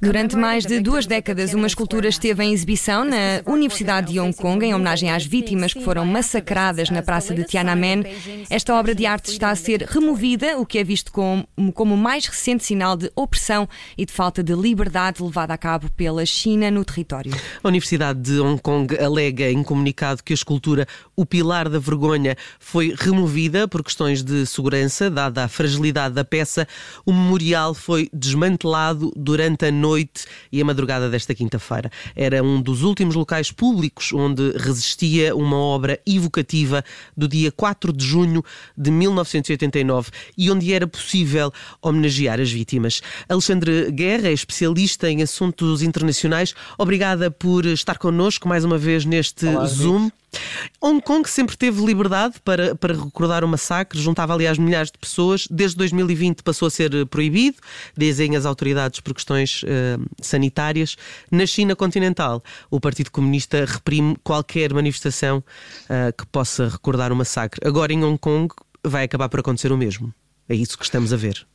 Durante mais de duas décadas, uma escultura esteve em exibição na Universidade de Hong Kong em homenagem às vítimas que foram massacradas na praça de Tiananmen. Esta obra de arte está a ser removida, o que é visto como, como o mais recente sinal de opressão e de falta de liberdade levada a cabo pela China no território. A Universidade de Hong Kong alega em comunicado que a escultura O Pilar da Vergonha foi removida por questões de segurança, dada a fragilidade da peça. O memorial foi desmantelado durante a noite e a madrugada desta quinta-feira. Era um dos últimos locais públicos onde resistia uma obra evocativa do dia 4 de junho de 1989 e onde era possível homenagear as vítimas. Alexandre Guerra é especialista em assuntos internacionais. Obrigada por estar connosco mais uma vez neste Olá, Zoom. Amigos. Hong Kong sempre teve liberdade para, para recordar o massacre, juntava aliás milhares de pessoas. Desde 2020 passou a ser eh, proibido, dizem as autoridades por questões uh, sanitárias. Na China continental, o Partido Comunista reprime qualquer manifestação uh, que possa recordar o massacre. Agora em Hong Kong vai acabar por acontecer o mesmo. É isso que estamos a ver.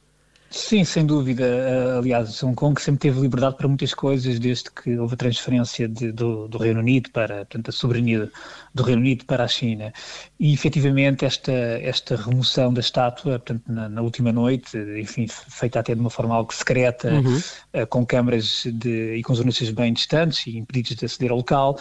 Sim, sem dúvida. Uh, aliás, Hong Kong sempre teve liberdade para muitas coisas desde que houve a transferência de, do, do, Reino Unido para, portanto, a soberania do Reino Unido para a China. E, efetivamente, esta, esta remoção da estátua, portanto, na, na última noite, enfim, feita até de uma forma algo secreta, uhum. uh, com câmaras de, e com jornalistas bem distantes e impedidos de aceder ao local,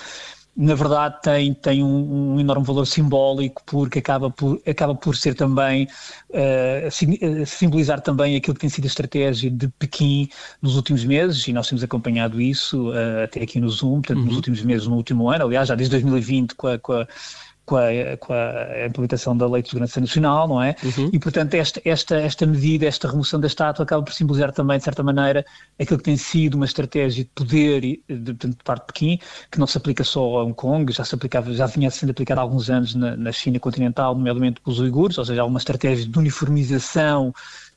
na verdade tem, tem um, um, enorme valor simbólico porque acaba por, acaba por ser também uh, simbolizar também aquilo que tem sido a estratégia de Pequim nos últimos meses e nós temos acompanhado isso uh, até aqui no Zoom, portanto uhum. nos últimos meses, no último ano, aliás já desde 2020 com a, com a com a, com a, implementação da Lei de Segurança Nacional, não é? Uhum. E, portanto, esta, esta, esta medida, esta remoção da estátua acaba por simbolizar também, de certa maneira, aquilo que tem sido uma estratégia de poder de, de, de parte de Pequim, que não se aplica só a Hong Kong, já se aplicava, já vinha sendo aplicada há alguns anos na, na China continental, nomeadamente com os uigures, ou seja, há uma estratégia de uniformização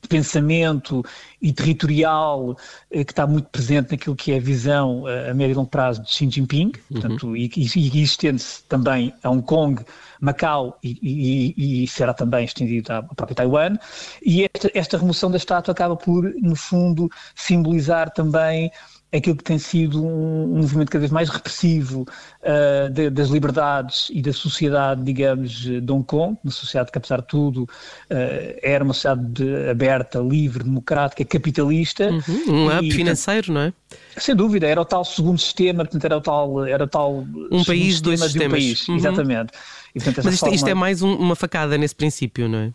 pensamento e territorial eh, que está muito presente naquilo que é a visão eh, a médio e longo prazo de Xi Jinping, uhum. portanto, e, e, e estende-se também a Hong Kong, Macau e, e, e, será também estendido à própria Taiwan. E esta, esta remoção da estátua acaba por, no fundo, simbolizar também aquilo que tem sido um, um movimento cada vez mais repressivo uh, de, das liberdades e da sociedade, digamos, de Hong Kong, uma sociedade que, apesar de tudo, uh, era uma sociedade aberta, livre, democrática, capitalista. Uhum, um hub financeiro, não é? Sem dúvida, era o tal segundo sistema, portanto, era o tal. Era o tal um país, dois sistemas. Um país, uhum. Exatamente. E, portanto, Mas isto, forma... isto, é mais um, uma facada nesse princípio, não é?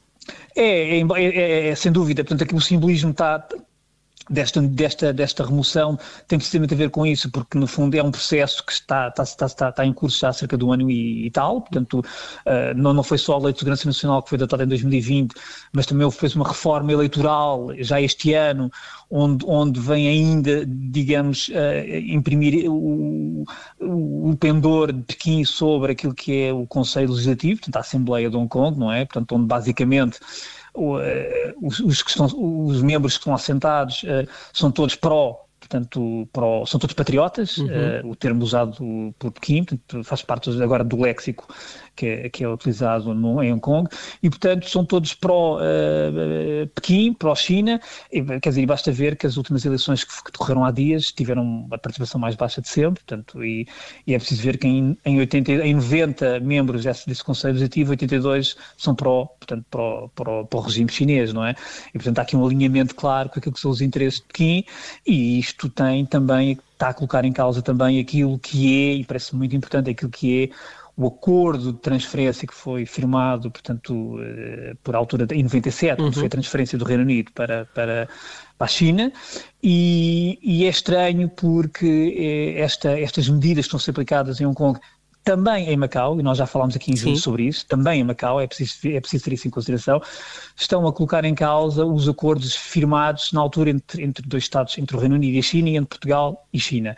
É, é, é, é, sem dúvida. Portanto, aqui o simbolismo está, desta, desta, desta remoção tem precisamente a ver com isso, porque no fundo é um processo que está, está, está, está, está em curso já há cerca de um ano e, e tal, portanto uh, não, não foi só a Lei de Segurança Nacional que foi datada em 2020, mas também houve uma reforma eleitoral já este ano, onde, onde vem ainda, digamos, uh, imprimir o, o, o, pendor de Pequim sobre aquilo que é o Conselho Legislativo, portanto a Assembleia de Hong Kong, não é? Portanto, onde basicamente os, os, os membros que estão assentados uh, são todos pró portanto, são todos patriotas, uhum. uh, o termo usado por Pequim, portanto, faz parte agora do léxico que é, que é utilizado no, em Hong Kong, e portanto são todos pró-Pequim, uh, pró-China, quer dizer, basta ver que as últimas eleições que, que decorreram há dias tiveram a participação mais baixa de sempre, portanto, e, e é preciso ver que em, em, 80, em 90 membros desse, desse Conselho Legislativo, 82 são pró, portanto, pró, pró, pró regime chinês, não é? E portanto há aqui um alinhamento claro com aquilo que são os interesses de Pequim, e isto tem também, está a colocar em causa também aquilo que é, e parece muito importante, aquilo que é o acordo de transferência que foi firmado, portanto, eh, por altura em 97, uhum. foi a transferência do Reino Unido para, para, para a China, e, e é estranho porque eh, esta, estas medidas que estão a ser aplicadas em Hong Kong também em Macau, e nós já falámos aqui em junho sobre isso, também em Macau, é preciso, é preciso ter isso em consideração, estão a colocar em causa os acordos firmados na altura entre, entre dois Estados, entre o Reino Unido e a China, e entre Portugal e China.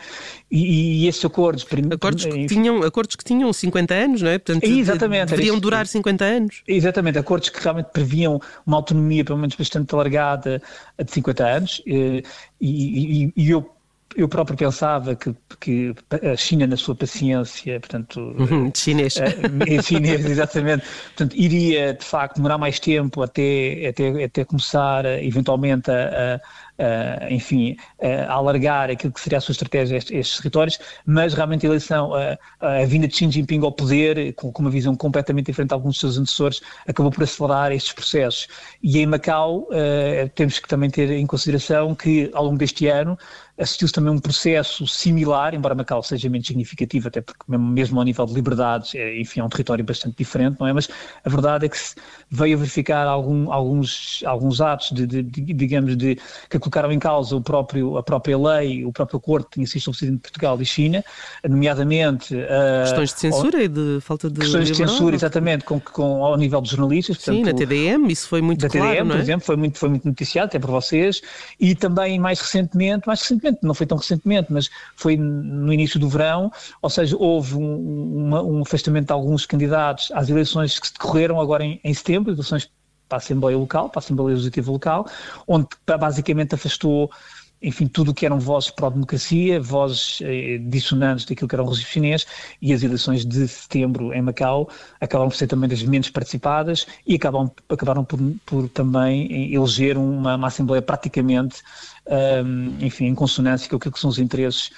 E, e esses acordos... Acordos que, tinham, acordos que tinham 50 anos, não é? Portanto, Exatamente. Deveriam durar 50 anos. Exatamente, acordos que realmente previam uma autonomia, pelo menos bastante alargada, de 50 anos, eh, e, e, e eu eu próprio pensava que, que a China, na sua paciência, portanto. Uhum, chinês. Uh, chinês, exatamente. Portanto, iria, de facto, demorar mais tempo até, até, até começar, eventualmente, a, Uh, enfim, uh, alargar aquilo que seria a sua estratégia a estes, estes territórios, mas realmente a eleição, uh, a vinda de Xi Jinping ao poder, com, com, uma visão completamente diferente de alguns dos seus antecessores, acabou por acelerar estes processos. E em Macau, temos que também ter em consideração que, ao longo deste ano, assistiu-se também um processo similar, embora Macau seja menos significativo, até porque mesmo ao nível de liberdades, é, enfim, é um território bastante diferente, não é? Mas a verdade é que veio a verificar algum, alguns, alguns atos de, de, de, digamos, de, que colocaram em causa o próprio, a própria lei, o próprio acordo que tinha sido estabelecido entre Portugal e China, nomeadamente... Uh, questões de censura e de falta de Questões de censura, exatamente, com, com, ao nível dos jornalistas. Portanto, Sim, na TDM, isso foi muito da claro, TDM, é? por exemplo, foi muito, foi muito noticiado, até por vocês, e também mais recentemente, mais recentemente recentemente, não foi tão recentemente, mas foi no início do verão, ou seja, houve um, uma, um afastamento de alguns candidatos às eleições que se decorreram agora em, em setembro, eleições para a Assembleia Local, para a Assembleia Legislativa Local, onde basicamente afastou enfim, tudo o que eram vozes pró-democracia, vozes eh, dissonantes daquilo que era o regime chinês, e as eleições de setembro em Macau acabaram por ser também das menos participadas e acabam, acabaram por, por também eleger uma, uma Assembleia praticamente, um, enfim, em consonância com aquilo que são os interesses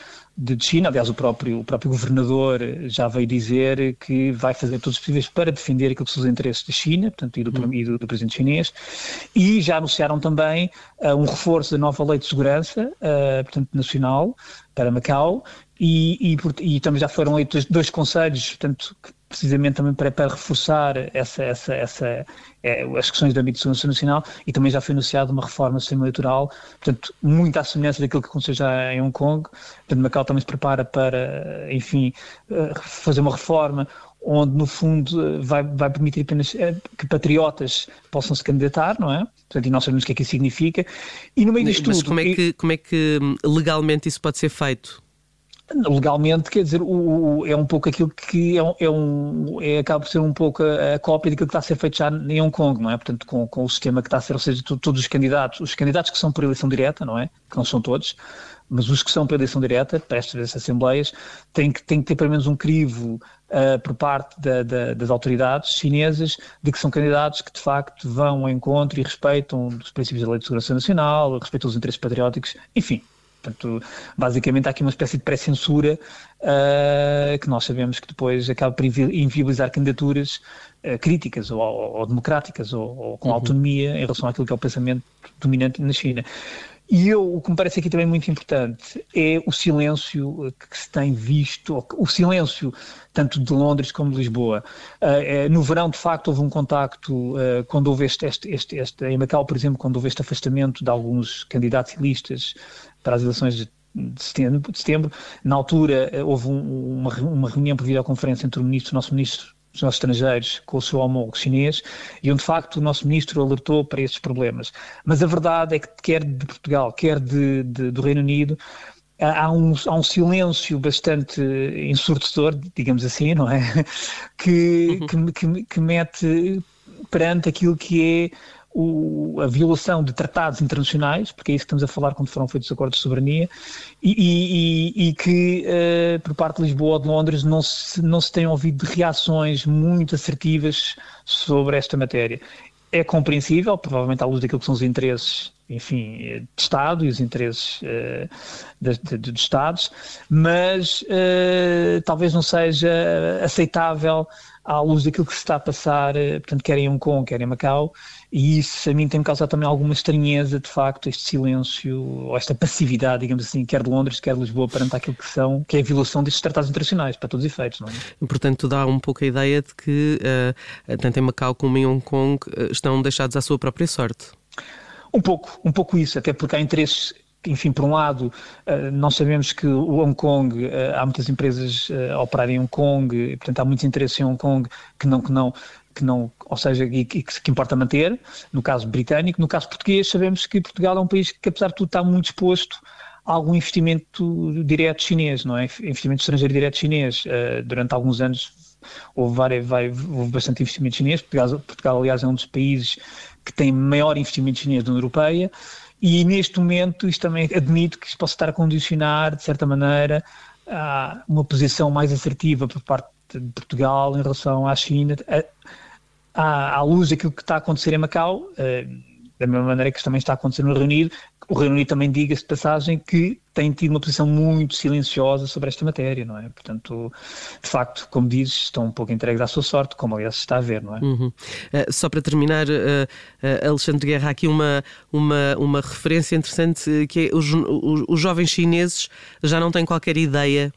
de China. Aliás, o próprio, o próprio governador já veio dizer que vai fazer todos os possíveis para defender aquilo que são os interesses da China, portanto, e do, hum. e do, do presidente chinês. E já anunciaram também uh, um reforço da nova lei de segurança, uh, portanto, nacional, para Macau. E, e, e, também já foram eleitos dois conselhos, portanto, precisamente também para, para reforçar essa, essa, essa, é, as questões do âmbito de segurança nacional e também já foi anunciada uma reforma do sistema eleitoral, portanto, muito à semelhança daquilo que aconteceu já em Hong Kong. Portanto, Macau também se prepara para, enfim, eh, fazer uma reforma onde, no fundo, vai, vai permitir apenas eh, que patriotas possam se candidatar, não é? Portanto, e nós sabemos o que é que isso significa. E no meio disto Mas tudo... como é, que, como é que hum, legalmente isso pode ser feito? Legalmente, quer dizer, o, o, é um pouco aquilo que é, um, é, um, é, acaba por ser um pouco a, a, cópia daquilo que está a ser feito já em Hong Kong, não é? Portanto, com, com o sistema que está a ser, ou seja, todos os candidatos, os candidatos que são por eleição direta, não é? Que não são todos, mas os que são por eleição direta, para estas assembleias, têm que, têm que ter pelo menos um crivo uh, por parte da, da, das autoridades chinesas de que são candidatos que de facto vão ao encontro e respeitam os princípios da Lei de Segurança Nacional, respeitam os interesses patrióticos, enfim, Portanto, basicamente há aqui uma espécie de pré-censura uh, que nós sabemos que depois acaba por inviabilizar candidaturas uh, críticas ou, ou, ou democráticas ou, ou com uhum. autonomia em relação àquilo que é o pensamento dominante na China. E eu, o que me parece aqui também muito importante é o silêncio que se tem visto, o silêncio tanto de Londres como de Lisboa. Uh, no verão, de facto, houve um contacto, quando houve este, este, este, este, em Macau, por exemplo, quando houve este afastamento de alguns candidatos e listas para as eleições de de setembro, de setembro. Na altura eh, houve um, uma, uma reunião por videoconferência entre o ministro, o nosso ministro dos nossos estrangeiros com o seu homólogo chinês e onde de facto o nosso ministro alertou para esses problemas. Mas a verdade é que quer de Portugal, quer de, de, do Reino Unido, há um, há um silêncio bastante ensurdecedor, digamos assim, não é? Que, uhum. que, que, que mete perante aquilo que é o, a violação de tratados internacionais, porque é isso que estamos a falar quando foram feitos os acordos de soberania, e, e, e que uh, por parte de Lisboa ou de Londres não se, não se têm ouvido reações muito assertivas sobre esta matéria. É compreensível, provavelmente à luz daquilo que são os interesses enfim, de Estado e os interesses uh, de, Estados, mas uh, talvez não seja aceitável à luz daquilo que se está a passar, portanto, quer em Hong Kong, quer em Macau, e isso a mim tem-me causado também alguma estranheza, de facto, este silêncio, ou esta passividade, digamos assim, quer de Londres, quer de Lisboa, perante aquilo que são, que é a violação destes tratados internacionais, para todos os efeitos, não é? Portanto, dá um pouco a ideia de que, uh, tanto em Macau como em Hong Kong, estão deixados à sua própria sorte. Um pouco, um pouco isso, até porque há interesses enfim, por um lado, eh, nós sabemos que o Hong Kong, há muitas empresas a operarem em Hong Kong, portanto há muitos interesses em Hong Kong que não, que não, que não, ou seja, que, que importa manter, no caso britânico, no caso português, sabemos que Portugal é um país que, apesar de tudo, está muito exposto a algum investimento direto chinês, não é? Investimento estrangeiro direto chinês. Durante alguns anos houve, várias, houve bastante investimento chinês. Portugal, Portugal, aliás, é um dos países que tem maior investimento chinês na União Europeia E neste momento, isto também admito que isto possa estar a condicionar, de certa maneira, a uma posição mais assertiva por parte de Portugal em relação à China, à, à luz daquilo que está a acontecer em Macau, eh, da mesma maneira que também está a acontecer no Reino Unido, o Reino Unido também diga-se de passagem que tem tido uma posição muito silenciosa sobre esta matéria, não é? Portanto, de facto, como dizes, estão um pouco entregues à sua sorte, como aliás se está a ver, não é? Uhum. Uh, só para terminar, uh, uh, Alexandre Guerra, aqui uma, uma, uma referência interessante que é os, os, os jovens chineses já não têm qualquer ideia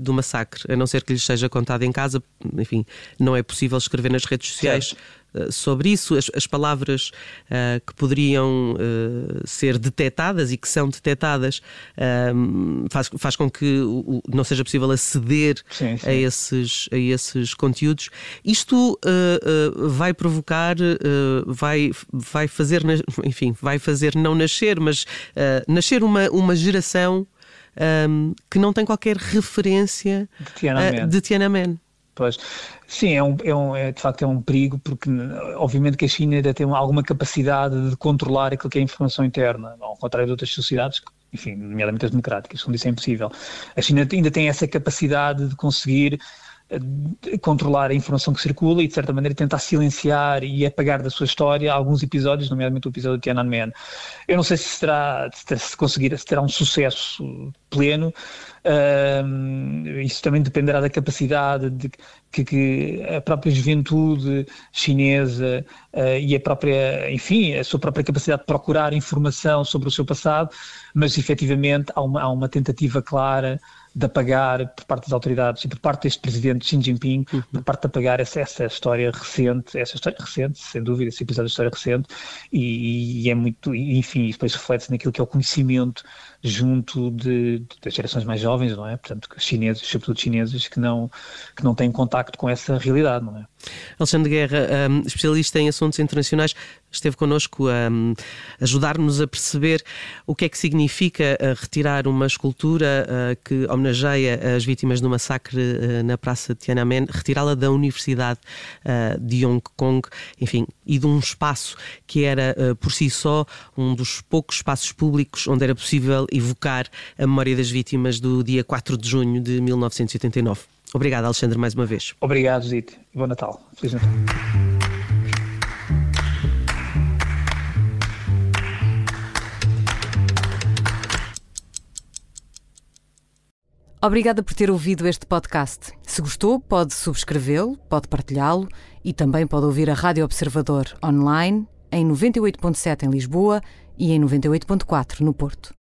do massacre, a não ser que lhes seja contado em casa, enfim, não é possível escrever nas redes sociais. Certo sobre isso, as, as palavras uh, que poderiam uh, ser detectadas e que são detectadas uh, faz, faz com que o, não seja possível aceder sim, sim. A, esses, a esses conteúdos. Isto vai provocar, vai, vai fazer, enfim, vai fazer não nascer, mas nascer uma, uma geração um, que não tem qualquer referência de Tiananmen. de Tiananmen. Pois, sim, é, um, é, um, é, de facto é um perigo, porque obviamente que a China ainda tem alguma capacidade de controlar aquilo que é a informação interna, ao contrário de outras sociedades, enfim, nomeadamente as democráticas, como disse, é impossível. A China ainda tem essa capacidade de conseguir controlar a informação que circula e, de certa maneira, tentar silenciar e apagar da sua história alguns episódios, nomeadamente o episódio de Tiananmen. Eu não sei se será, se conseguir, se terá um sucesso pleno, uh, isso também dependerá da capacidade de que, que a própria juventude chinesa uh, e a própria, enfim, a sua própria capacidade de procurar informação sobre o seu passado, mas efetivamente há uma, há uma tentativa clara de apagar por parte das autoridades e por parte deste presidente Xi Jinping, uhum. por parte de apagar essa, essa história recente, essa história recente, sem dúvida, esse episódio de história recente, e, e é muito, enfim, depois reflete-se naquilo que é o conhecimento junto de, das gerações mais jovens, não é? Portanto, chineses, sobretudo chineses, que não, que não têm contacto com essa realidade, não é? Alexandre Guerra, um, especialista em assuntos internacionais, esteve connosco a um, ajudar-nos a perceber o que é que significa uh, retirar uma escultura uh, que homenageia as vítimas do massacre uh, na Praça de Tiananmen, retirá-la da Universidade de Hong Kong, enfim, e de um espaço que era por si só um dos poucos espaços públicos onde era possível evocar a memória das vítimas do dia 4 de junho de 1989. Obrigado, Alexandre, mais uma vez. Obrigado, Zito. Bom Natal. Feliz Natal. Obrigada por ter ouvido este podcast. Se gostou, pode subscrevê-lo, pode partilhá-lo e também pode ouvir a Rádio Observador online em 98.7 em Lisboa e em 98.4 no Porto.